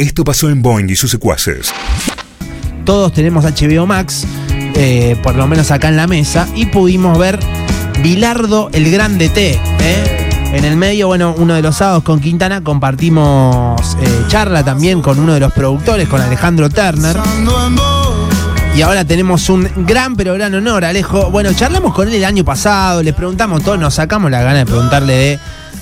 Esto pasó en Boeing y sus secuaces. Todos tenemos HBO Max, eh, por lo menos acá en la mesa, y pudimos ver Bilardo el Grande T. ¿eh? En el medio, bueno, uno de los sábados con Quintana compartimos eh, charla también con uno de los productores, con Alejandro Turner. Y ahora tenemos un gran pero gran honor, Alejo. Bueno, charlamos con él el año pasado, le preguntamos todo, nos sacamos la gana de preguntarle de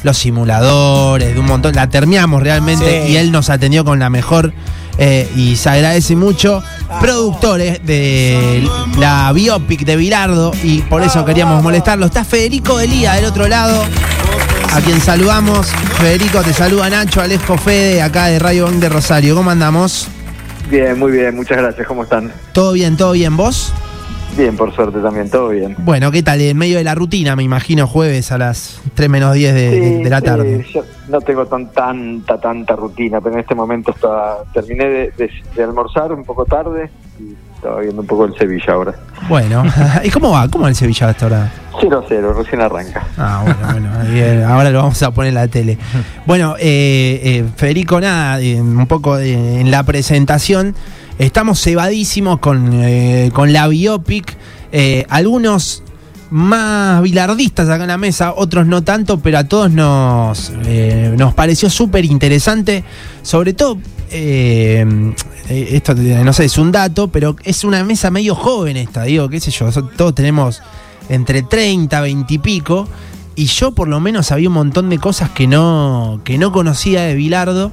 los simuladores, de un montón. La terminamos realmente Sí. y él nos atendió con la mejor eh, y se agradece mucho. Productores de la biopic de Bilardo y por eso queríamos molestarlo. Está Federico Delía del otro lado, a quien saludamos. Federico, te saluda Nacho, Alejo Fede, acá de Radio Bank de Rosario. ¿Cómo andamos? Bien, muy bien, muchas gracias. ¿Cómo están? ¿Todo bien, todo bien? ¿Vos? Bien, por suerte también, todo bien. Bueno, ¿qué tal? En medio de la rutina, me imagino, jueves a las 3 menos 10 de, de- de la Sí, tarde. sí, yo no tengo tan, tanta, tanta rutina, pero en este momento está, terminé de, de- almorzar un poco tarde y estaba viendo un poco el Sevilla ahora. Bueno, ¿y cómo va? ¿Cómo va el Sevilla hasta ahora? 0-0, recién arranca. Ah, bueno, bueno, bien, ahora lo vamos a poner en la tele. Bueno, eh, eh, Federico, nada, eh, un poco en la presentación, estamos cebadísimos con, eh, con la biopic, eh, algunos más bilardistas acá en la mesa, otros no tanto, pero a todos nos, eh, nos pareció súper interesante, sobre todo, esto no sé, es un dato, pero es una mesa medio joven esta, digo, qué sé yo, todos tenemos entre 30, 20 y pico, y yo por lo menos sabía un montón de cosas que no, que no conocía de Bilardo,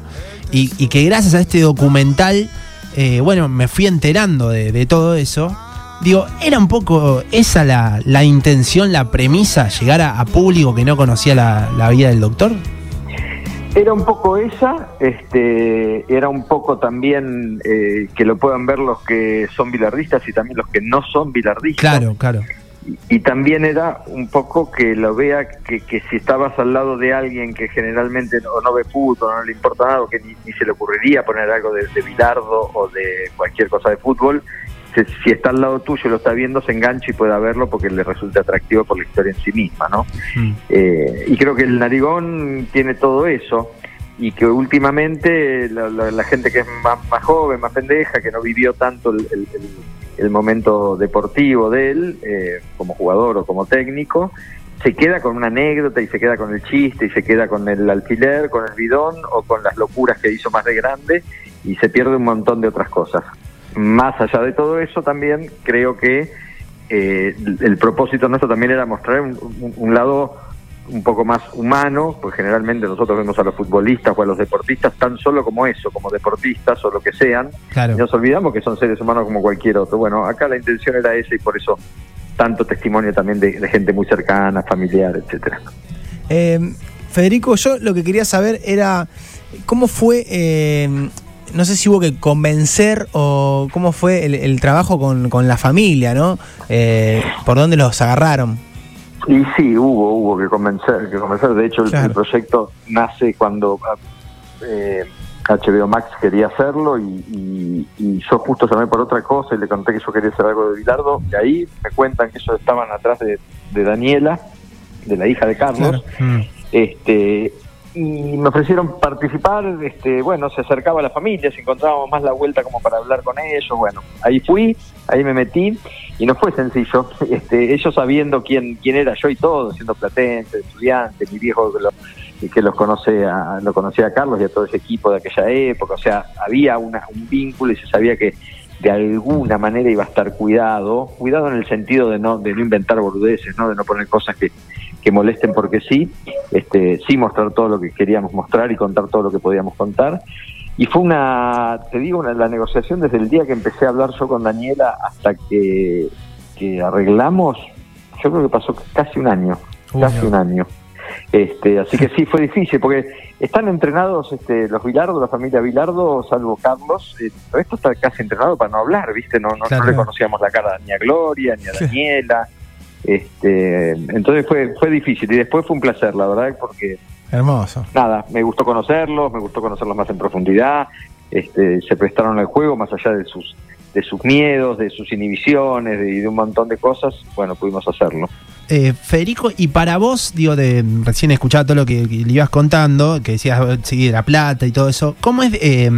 y, y que gracias a este documental, eh, bueno, me fui enterando de, de todo eso. Digo, ¿era un poco esa la, la intención, la premisa, llegar a, a público que no conocía la, la vida del doctor? Era un poco esa, este, era un poco también eh, que lo puedan ver los que son bilardistas y también los que no son bilardistas. Claro, claro. Y, también era un poco que lo vea que, que si estabas al lado de alguien que generalmente no, no ve fútbol, no le importa nada, o que ni, ni se le ocurriría poner algo de, de bilardo o de cualquier cosa de fútbol, se- si está al lado tuyo lo está viendo, se engancha y pueda verlo porque le resulta atractivo por la historia en sí misma, ¿no? Mm. Eh, y creo que el narigón tiene todo eso y que últimamente la, la- gente que es más, más joven, más pendeja, que no vivió tanto el, el- momento deportivo de él eh, como jugador o como técnico, se queda con una anécdota y se queda con el chiste y se queda con el alfiler, con el bidón o con las locuras que hizo más de grande y se pierde un montón de otras cosas. Más allá de todo eso también creo que eh, el, propósito nuestro también era mostrar un lado un poco más humano, pues generalmente nosotros vemos a los futbolistas o a los deportistas tan solo como eso, como deportistas o lo que sean, Claro. y nos olvidamos que son seres humanos como cualquier otro. Bueno, acá la intención era esa y por eso tanto testimonio también de, de gente muy cercana, familiar, etcétera. Eh, Federico, yo lo que quería saber era cómo fue, eh, no sé si hubo que convencer o cómo fue el, el trabajo con, con la familia, ¿no? Eh, ¿Por dónde los agarraron? Y sí, hubo, hubo que convencer, que convencer. De hecho, el, Claro. el proyecto nace cuando eh, HBO Max quería hacerlo y, y- y yo justo llamé por otra cosa y le conté que yo quería hacer algo de Bilardo. Y ahí me cuentan que ellos estaban atrás de, de Daniela, de la hija de Carlos. Mm. este y me ofrecieron participar, este, bueno, se acercaba a la familia, si encontrábamos más la vuelta como para hablar con ellos, bueno, ahí fui, ahí me metí y no fue sencillo, este, ellos sabiendo quién, quién era yo y todo, siendo platense, estudiante, mi viejo que, lo- que los conoce a, lo conocía a Carlos y a todo ese equipo de aquella época, o sea, había una, un vínculo y se sabía que de alguna manera iba a estar cuidado, cuidado en el sentido de no, de no inventar boludeces, ¿no? de no poner cosas que, que molesten porque sí, este, sí mostrar todo lo que queríamos mostrar y contar todo lo que podíamos contar. Y fue una, te digo, una, la negociación desde el día que empecé a hablar yo con Daniela hasta que, que arreglamos, yo creo que pasó casi un año, Uy, casi no. un año. Este, así que sí, fue difícil, porque están entrenados este, los Bilardo, la familia Bilardo, salvo Carlos, eh, el resto está casi entrenado para no hablar, ¿viste? No, no, no Claro. le conocíamos la cara ni a Gloria, ni a Daniela. Este, entonces fue, fue difícil y después fue un placer, la verdad, porque Hermoso. nada, me gustó conocerlos, me gustó conocerlos más en profundidad, este, se prestaron al juego más allá de sus de sus miedos, de sus inhibiciones de- y de un montón de cosas, bueno, pudimos hacerlo. Eh, Federico, y para vos, digo, de recién escuchaba todo lo que, que le ibas contando, que decías, sí, de la plata y todo eso, ¿cómo es, eh,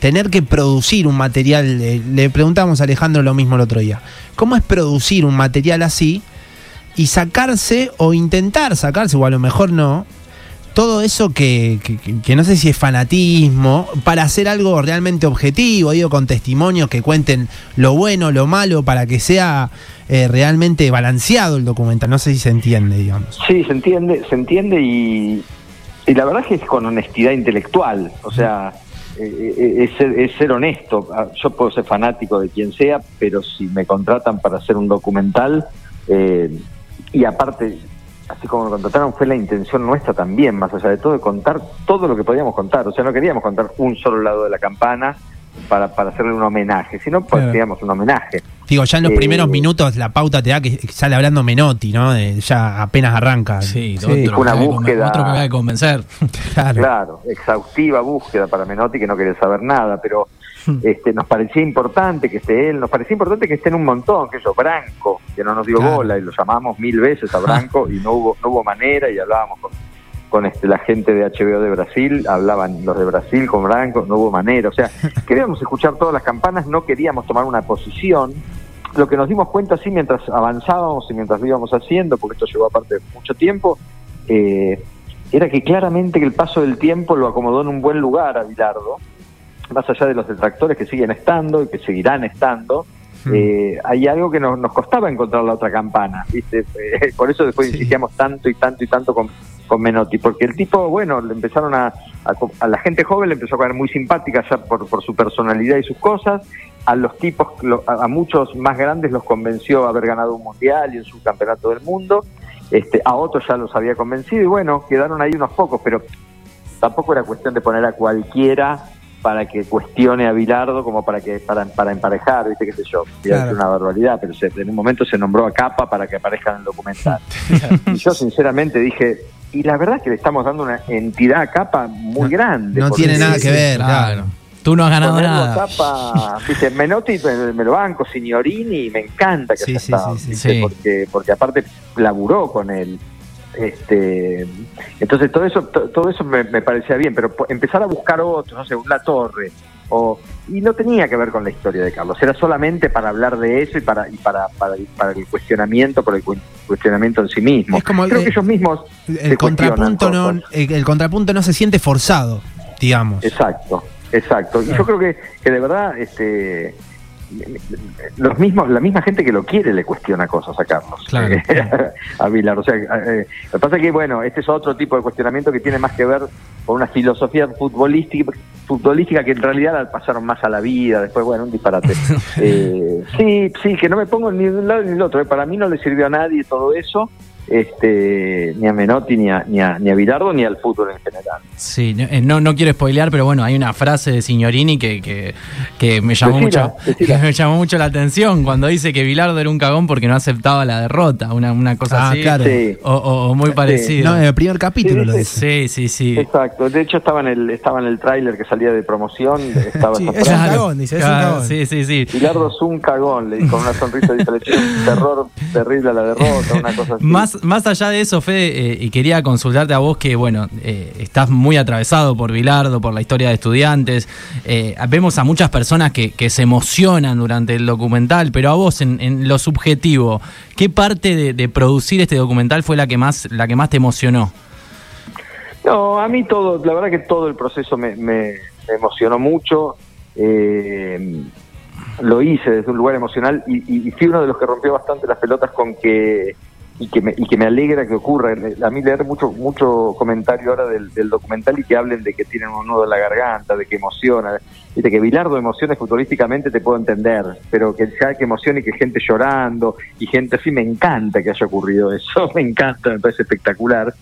tener que producir un material, eh, le preguntamos a Alejandro lo mismo el otro día, ¿cómo es producir un material así y sacarse o intentar sacarse, o a lo mejor no, todo eso que, que- no sé si es fanatismo, para hacer algo realmente objetivo, digo, con testimonios que cuenten lo bueno, lo malo, para que sea eh, realmente balanceado el documental. No sé si se entiende, digamos. Sí, se entiende, se entiende y, y la verdad que es con honestidad intelectual, o sea, eh, eh, es, ser, es ser honesto. Ah, Yo puedo ser fanático de quien sea, pero si me contratan para hacer un documental, eh, y aparte, así como me contrataron, fue la intención nuestra también, más allá de todo, de contar todo lo que podíamos contar. O sea, no queríamos contar un solo lado de la campana para, para hacerle un homenaje, sino pues, Claro. queríamos un homenaje. Digo, ya en los Eh, primeros minutos la pauta te da que sale hablando Menotti, ¿no? De- ya apenas arranca. Sí, Sí, otro, fue una que búsqueda. otro que había que convencer. Claro. Claro, exhaustiva búsqueda para Menotti que no quería saber nada, pero este, nos parecía importante que esté él, nos parecía importante que estén un montón, que yo, Branco, que no nos dio Claro. bola y lo llamamos mil veces a Branco y no hubo, no hubo manera y hablábamos con, con este, la gente de HBO de Brasil, hablaban los de Brasil con Branco, no hubo manera, o sea, queríamos escuchar todas las campanas, no queríamos tomar una posición, lo que nos dimos cuenta así mientras avanzábamos y mientras lo íbamos haciendo, porque esto llevó aparte mucho tiempo, eh, era que claramente que el paso del tiempo lo acomodó en un buen lugar a Bilardo, más allá de los detractores que siguen estando y que seguirán estando, Hmm. eh, hay algo que nos, nos costaba encontrar la otra campana, ¿viste? Eh, por eso después Sí. insistíamos tanto y tanto y tanto con, con Menotti, porque el tipo, bueno, le empezaron a, a, a la gente joven le empezó a caer muy simpática ya por, por su personalidad y sus cosas, a los tipos, lo- a, a muchos más grandes los convenció haber ganado un mundial y un subcampeonato del mundo, este, a otros ya los había convencido y bueno, quedaron ahí unos pocos, pero tampoco era cuestión de poner a cualquiera para que cuestione a Bilardo como para que para, para emparejar, viste qué sé yo, Claro. decir una barbaridad, pero se- en un momento se nombró a Capa para que aparezca en el documental. y yo sinceramente dije, y la verdad es que le estamos dando una entidad a Capa muy grande. no tiene nada que ver, Claro. Tú no has ganado Ponerlo nada. Capa, viste, Menotti me, me lo banco, Signorini, me encanta que Sí, haya sí, estado, sí, sí. viste, Sí. porque porque aparte laburó con él. Este, entonces todo eso to- todo eso me, me parecía bien, pero empezar a buscar otros, no sé, La Torre o y no tenía que ver con la historia de Carlos, era solamente para hablar de eso y para y para para, el- para el cuestionamiento, por el cu- cuestionamiento en sí mismo. Es como el- Creo que ellos mismos El contrapunto no, el, el contrapunto no se siente forzado, digamos. Exacto, exacto. Y yo creo que, que de verdad, este, los mismos, la misma gente que lo quiere le cuestiona cosas a Carlos, Claro. a Vilar. O sea, eh, lo que pasa es que, bueno, este es otro tipo de cuestionamiento que tiene más que ver con una filosofía futbolística, futbolística que en realidad la pasaron más a la vida. Después, bueno, un disparate. Eh, sí, sí, que no me pongo ni de un lado ni del otro. eh. Para mí no le sirvió a nadie todo eso. Este, ni a Menotti, ni a, ni a, ni a Bilardo, ni al fútbol en general. Sí, no, eh, no, no quiero spoilear, pero bueno, hay una frase de Signorini que, que, que me llamó Decila, mucho decila. que me llamó mucho la atención cuando dice que Bilardo era un cagón porque no aceptaba la derrota, una, una cosa Ah, así. claro. Sí. O, o- o muy parecido. No, en el primer capítulo Sí, lo sí. dice. Sí, sí, sí. Exacto, de hecho estaba en el estaba en el tráiler que salía de promoción, estaba es frase. un cagón, dice, es un cagón. Sí, sí, sí. Bilardo es un cagón, le dijo con una sonrisa dice, le un terror terrible a la derrota, una cosa así. Más, más allá de eso, Fede, eh, y quería consultarte a vos que, bueno, eh, estás muy atravesado por Bilardo, por la historia de estudiantes. Eh, vemos a muchas personas que, que se emocionan durante el documental, pero a vos, en, en lo subjetivo, ¿qué parte de, producir este documental fue la que más, la que más te emocionó? No, a mí todo, la verdad que todo el proceso me, emocionó mucho. lo hice desde un lugar emocional y fui uno de los que rompió bastante las pelotas con que y que me, y que me alegra que ocurra. A mí leer mucho mucho comentario ahora del, del documental y que hablen de que tienen un nudo en la garganta, de que emociona. Viste, que Bilardo emocione futbolísticamente te puedo entender, pero que ya que emocione y que gente llorando y gente así, me encanta que haya ocurrido eso, me encanta, me parece espectacular.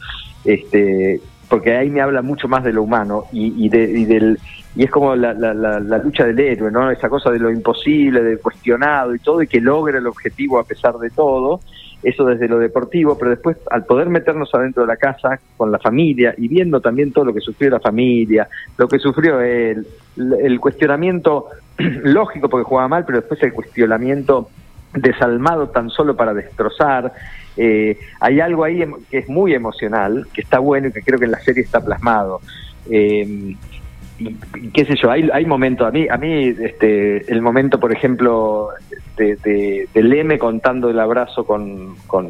Este, porque ahí me habla mucho más de lo humano y, y, de- y del y es como la, la, la, la lucha del héroe, ¿no? Esa cosa de lo imposible, del cuestionado y todo, y que logra el objetivo a pesar de todo, eso desde lo deportivo, pero después al poder meternos adentro de la casa con la familia y viendo también todo lo que sufrió la familia, lo que sufrió él, el, cuestionamiento lógico porque jugaba mal, pero después el cuestionamiento desalmado tan solo para destrozar. Eh, hay algo ahí em- que es muy emocional, que está bueno y que creo que en la serie está plasmado. Eh, qué sé yo, hay, hay momentos, a mí, a mí este, el momento, por ejemplo, de, de, de Leme contando el abrazo con, con,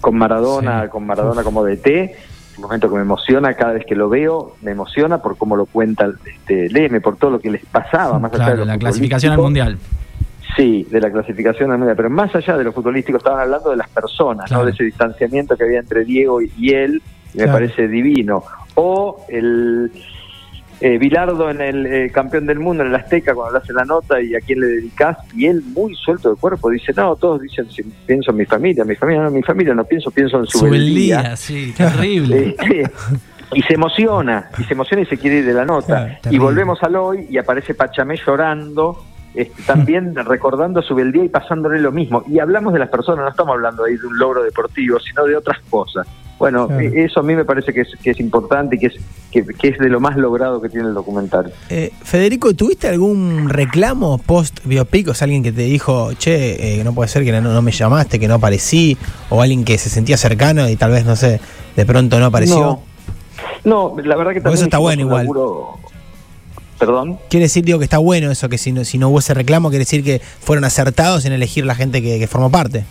con Maradona, Sí. con Maradona como DT, un momento que me emociona cada vez que lo veo, me emociona por cómo lo cuenta este, Leme, por todo lo que les pasaba, más allá de Claro, lo la clasificación al mundial. Sí, de la clasificación al mundial, pero más allá de lo futbolístico, estaban hablando de las personas, Claro. ¿no? de ese distanciamiento que había entre Diego y, él, y me Claro. parece divino. O el eh, Bilardo en el eh, campeón del mundo en el Azteca, cuando le hace la nota y a quién le dedicás, y él muy suelto de cuerpo dice, no, todos dicen, si pienso en mi familia, mi familia, no, mi familia, no pienso, pienso en su Subeldía, beldía". sí, terrible. Este, y se emociona, y se emociona y se quiere ir de la nota. Claro, y volvemos al hoy y aparece Pachamé llorando, este, también recordando su beldía y pasándole lo mismo. Y hablamos de las personas, no estamos hablando ahí de un logro deportivo, sino de otras cosas. Bueno, Claro. eh, eso a mí me parece que es, que es importante y que es, que, que es de lo más logrado que tiene el documental. Eh, Federico, ¿tuviste algún reclamo post biopic? O sea, alguien que te dijo, che, eh, no puede ser que no, no me llamaste, que no aparecí, o alguien que se sentía cercano y tal vez, no sé, de pronto no apareció. No, no la verdad que también eso está bueno igual. laburo- Perdón. Quiere decir, digo, que está bueno eso, que si no, si no hubo ese reclamo, quiere decir que fueron acertados en elegir la gente que, que formó parte.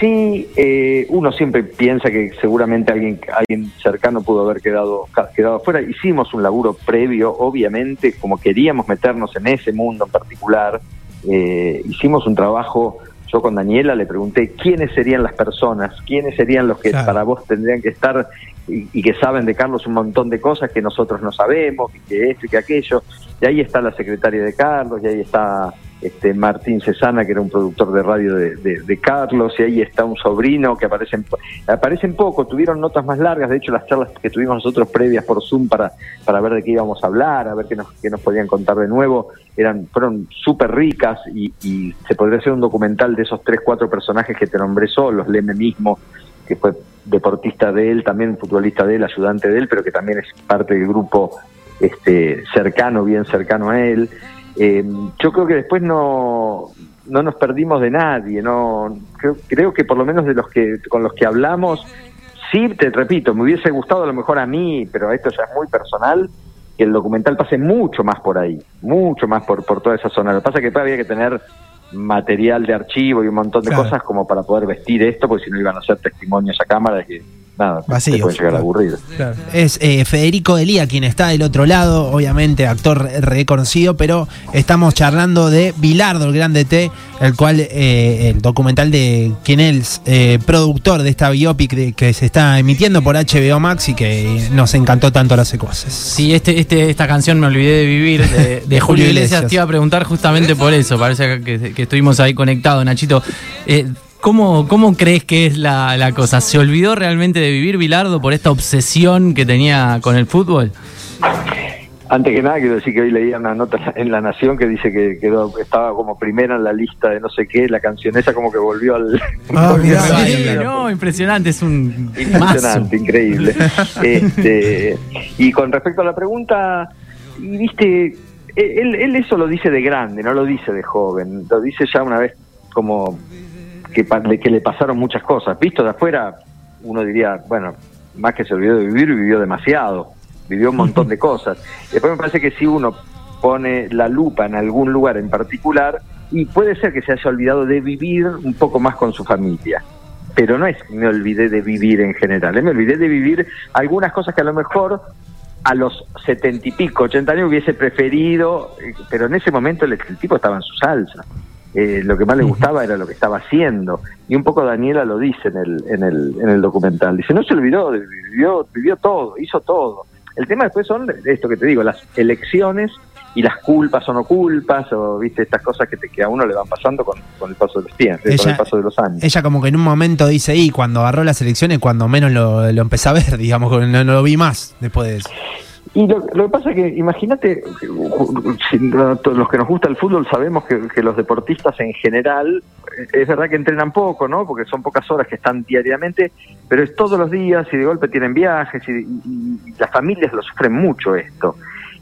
Sí, eh, uno siempre piensa que seguramente alguien, alguien cercano pudo haber quedado, quedado afuera. Hicimos un laburo previo, obviamente, como queríamos meternos en ese mundo en particular. eh, hicimos un trabajo, yo con Daniela le pregunté quiénes serían las personas, quiénes serían los que Claro. para vos tendrían que estar y, que saben de Carlos un montón de cosas que nosotros no sabemos, y que esto y que aquello. Y ahí está la secretaria de Carlos, y ahí está este Martín Cesana, que era un productor de radio de, de- de Carlos, y ahí está un sobrino que aparecen, aparecen poco, tuvieron notas más largas, de hecho las charlas que tuvimos nosotros previas por Zoom para, para ver de qué íbamos a hablar, a ver qué nos, qué nos podían contar de nuevo, eran, fueron súper ricas y, y se podría hacer un documental de esos tres, cuatro personajes que te nombré solos, Leme mismo, que fue deportista de él, también futbolista de él, ayudante de él, pero que también es parte del grupo este, cercano, bien cercano a él. Eh, yo creo que después no, no nos perdimos de nadie, no creo, creo que por lo menos de los que con los que hablamos, sí, te repito, me hubiese gustado a lo mejor a mí, pero esto ya es muy personal, que el documental pase mucho más por ahí, mucho más por, por toda esa zona. Lo que pasa es que después había que tener material de archivo y un montón de Claro. cosas como para poder vestir esto, porque si no iban a ser testimonios a cámara de que nada, Vacíos. se puede llegar a aburrir. Es eh, Federico Delía quien está del otro lado, obviamente actor re- reconocido, pero estamos charlando de Bilardo, el grande T, el cual eh, el documental de quien es eh, productor de esta biopic de- que se está emitiendo por HBO Max y que nos encantó tanto las secuaces. Sí, este, este, esta canción me olvidé de vivir de, de Julio Iglesias. Te iba a preguntar justamente por eso. Parece que, que estuvimos ahí conectados, Nachito. ¿Cómo, ¿Cómo crees que es la, la cosa? ¿Se olvidó realmente de vivir Bilardo por esta obsesión que tenía con el fútbol? Antes que nada, quiero decir que hoy leía una nota en La Nación que dice que quedó, estaba como primera en la lista de no sé qué, la canción esa como que volvió al... Ah, volvió al- Sí, no, impresionante, es un mazo. Impresionante, increíble. Este, y con respecto a la pregunta, y viste, él, él eso lo dice de grande, no lo dice de joven, lo dice ya una vez como que, que le pasaron muchas cosas. Visto de afuera, uno diría, bueno, más que se olvidó de vivir, vivió demasiado, vivió un montón de cosas. Después me parece que si uno pone la lupa en algún lugar en particular, y puede ser que se haya olvidado de vivir un poco más con su familia pero no es que me olvidé de vivir en general, ¿eh? me olvidé de vivir algunas cosas que a lo mejor a los setenta y pico, ochenta años hubiese preferido, eh, pero en ese momento el tipo estaba en su salsa. Eh, lo que más le gustaba era lo que estaba haciendo. Y un poco Daniela lo dice en el, en el, en el documental. Dice, no se olvidó, vivió, vivió todo, hizo todo. El tema después son esto que te digo, las elecciones y las culpas o no culpas, o viste estas cosas que, te, que a uno le van pasando con, con el paso de los tiempos, con Ella- el paso de los años. Ella como que en un momento dice, y cuando agarró las elecciones, cuando menos lo, lo empecé a ver, digamos, no, no lo vi más después de eso. Y lo, lo que pasa es que, imagínate, los que nos gusta el fútbol sabemos que, los deportistas en general, eh, es verdad que entrenan poco, ¿no? Porque son pocas horas que están diariamente, pero es todos los días y de golpe tienen viajes y las familias lo sufren mucho esto.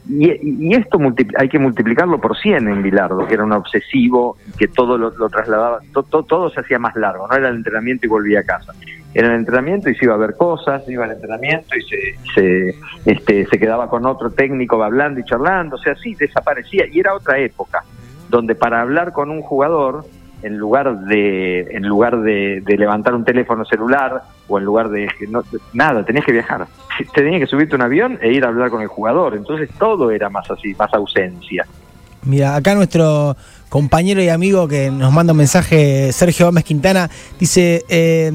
Y, y esto hay que multiplicarlo por 100 en Bilardo, que era un obsesivo, que todo lo, trasladaba, to- todo se hacía más largo, no era el entrenamiento y volvía a casa. Era el entrenamiento y se iba a ver cosas, iba al entrenamiento y se, se, este, se quedaba con otro técnico hablando y charlando, o sea, sí, desaparecía. Y era otra época, donde para hablar con un jugador, en lugar de en lugar de, de levantar un teléfono celular o en lugar de no, nada tenías que viajar. Tenías que subirte a un avión e ir a hablar con el jugador. Entonces todo era más así más ausencia. Mira, acá nuestro compañero y amigo que nos manda un mensaje, Sergio Gómez Quintana, dice, eh,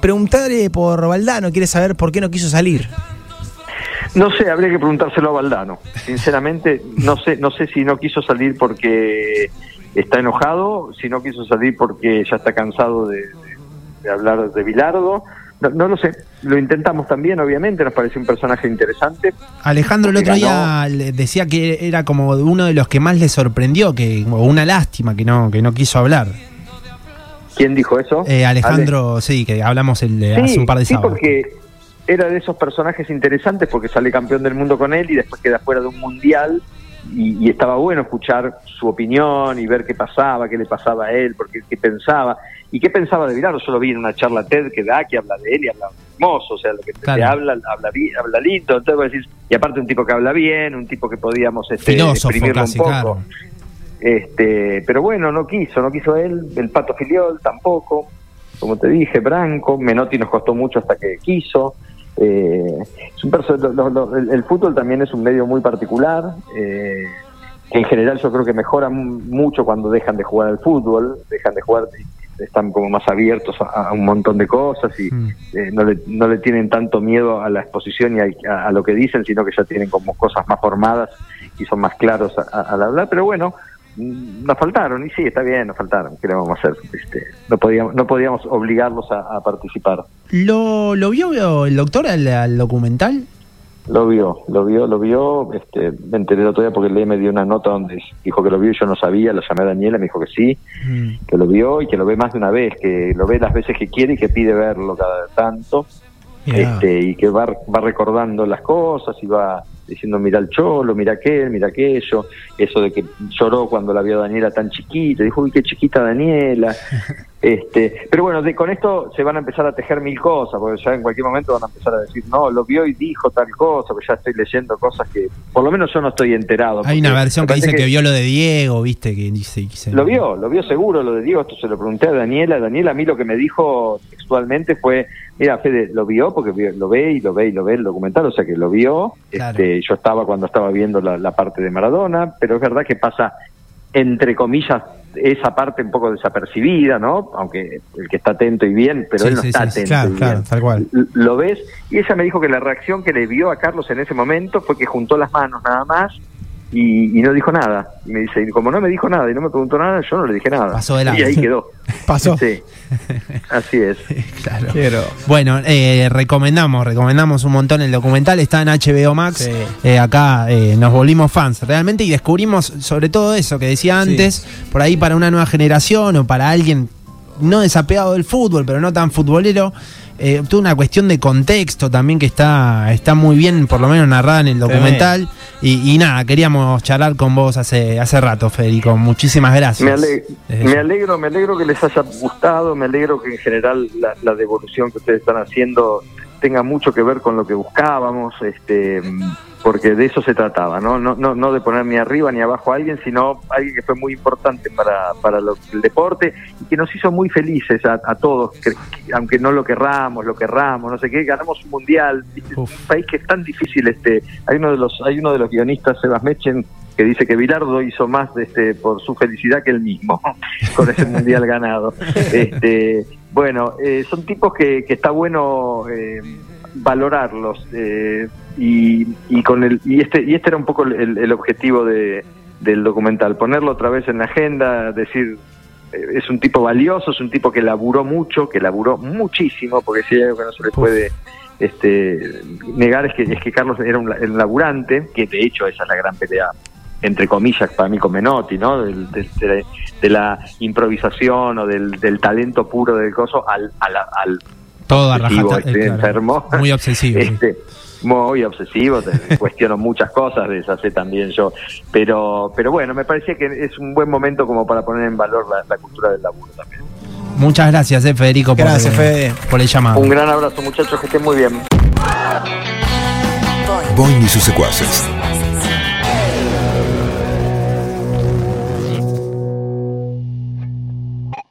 preguntarle por Valdano, quiere saber por qué no quiso salir. no sé habría que preguntárselo a Valdano. Sinceramente no sé no sé si no quiso salir porque está enojado si no quiso salir porque ya está cansado de, de- de hablar de Bilardo no, no lo sé lo intentamos también obviamente nos pareció un personaje interesante Alejandro el otro día ganó. le decía que era como uno de los que más le sorprendió, que o una lástima que no que no quiso hablar. ¿quién dijo eso? Eh, Alejandro, sí, que hablamos el de hace un par de sí, sábados. porque era de esos personajes interesantes porque sale campeón del mundo con él y después queda fuera de un mundial y, y estaba bueno escuchar su opinión y ver qué pasaba, qué le pasaba a él, porque qué pensaba y qué pensaba de Bilardo. Yo lo vi en una charla TED que da, que habla de él y habla hermoso, o sea, lo que te- Claro. habla, habla, habla lindo, entonces vos decís, y aparte un tipo que habla bien, un tipo que podíamos este, Filósofo exprimirlo casi, un poco. claro. Este, pero bueno, no quiso, no quiso él, el Pato Filiol tampoco, como te dije, Branco, Menotti nos costó mucho hasta que quiso. Eh, es un perso- lo- lo- lo- el, el fútbol también es un medio muy particular, eh, que en general yo creo que mejora mu- mucho cuando dejan de jugar al fútbol, dejan de jugar, están como más abiertos a, a un montón de cosas y Mm. eh, no, le, no le tienen tanto miedo a la exposición y a, a lo que dicen, sino que ya tienen como cosas más formadas y son más claros al hablar. Pero bueno, nos faltaron, y sí, está bien, nos faltaron. ¿Qué le vamos a hacer? Este, no, podíamos, no podíamos obligarlos a, a participar. ¿Lo, ¿Lo vio el doctor al, al documental? Lo vio, lo vio, lo vio. Este, me enteré el otro día porque Lee me dio una nota donde dijo que lo vio y yo no sabía. Lo llamé a Daniela, me dijo que sí, Mm. que lo vio y que lo ve más de una vez, que lo ve las veces que quiere y que pide verlo cada tanto. Este, y que va, va recordando las cosas y va diciendo mira el cholo, mira aquel, mira aquello, eso de que lloró cuando la vio Daniela tan chiquita, dijo, uy, qué chiquita Daniela. este, pero bueno, de, con esto se van a empezar a tejer mil cosas, porque ya en cualquier momento van a empezar a decir, no, lo vio y dijo tal cosa, porque ya estoy leyendo cosas que por lo menos yo no estoy enterado. Hay una versión que dice que, vio lo de Diego, viste, que dice... lo vio, lo vio seguro, lo de Diego, esto se lo pregunté a Daniela. Daniela a mí lo que me dijo textualmente fue, mira, Fede, lo vio porque lo ve y lo ve y lo ve el documental, o sea que lo vio. Claro. Este, yo estaba cuando estaba viendo la, la parte de Maradona, pero es verdad que pasa, entre comillas, esa parte un poco desapercibida, ¿no? Aunque el que está atento y bien, pero Sí, él no sí, está sí, atento claro, y claro, bien. tal cual. Lo ves, y ella me dijo que la reacción que le vio a Carlos en ese momento fue que juntó las manos nada más y, y no dijo nada. Y me dice, y como no me dijo nada y no me preguntó nada, yo no le dije nada. Pasó largo. y ahí quedó. Pasó. Sí, así es. Claro. Quiero. Bueno, eh, recomendamos, recomendamos un montón el documental, está en HBO Max. Sí. Eh, acá eh, nos volvimos fans realmente y descubrimos sobre todo eso que decía Sí. antes, por ahí para una nueva generación o para alguien no desapegado del fútbol, pero no tan futbolero. Eh, toda una cuestión de contexto también que está, está muy bien, por lo menos narrada en el documental. Y, y nada, queríamos charlar con vos hace, hace rato, Federico. Muchísimas gracias. Me, ale- Desde me alegro, me alegro que les haya gustado, me alegro que en general la, la devolución que ustedes están haciendo tenga mucho que ver con lo que buscábamos, este, porque de eso se trataba, ¿no? No, no, no de poner ni arriba ni abajo a alguien, sino alguien que fue muy importante para, para lo- el deporte y que nos hizo muy felices a, a todos, que- que aunque no lo querramos, lo querramos, no sé qué, ganamos un mundial, es un Uf. país que es tan difícil, este, hay uno de los, hay uno de los guionistas, Sebas Mechen, que dice que Bilardo hizo más este, por su felicidad que él mismo con ese mundial ganado. Este, bueno, eh, son tipos que, que está bueno eh, valorarlos eh, y, y con el y este y este era un poco el, el- objetivo de, del documental, ponerlo otra vez en la agenda, decir eh, es un tipo valioso, es un tipo que laburó mucho, que laburó muchísimo, porque si hay algo que no se le puede este, negar es que, es que Carlos era un, la- un laburante, que de hecho esa es la gran pelea, entre comillas, para mí con Menotti, ¿no? De, la, de la improvisación o del, del talento puro del coso al, al, al Todo rajata- este, eh, claro. enfermo. Muy obsesivo. sí. Muy obsesivo, te- cuestiono muchas cosas, deshace también yo, pero pero bueno, me parecía que es un buen momento como para poner en valor la, la cultura del laburo también. Muchas gracias, eh, Federico, por, Gracias, Fede. por el llamado. Un gran abrazo muchachos, que estén muy bien. Boing y sus secuaces.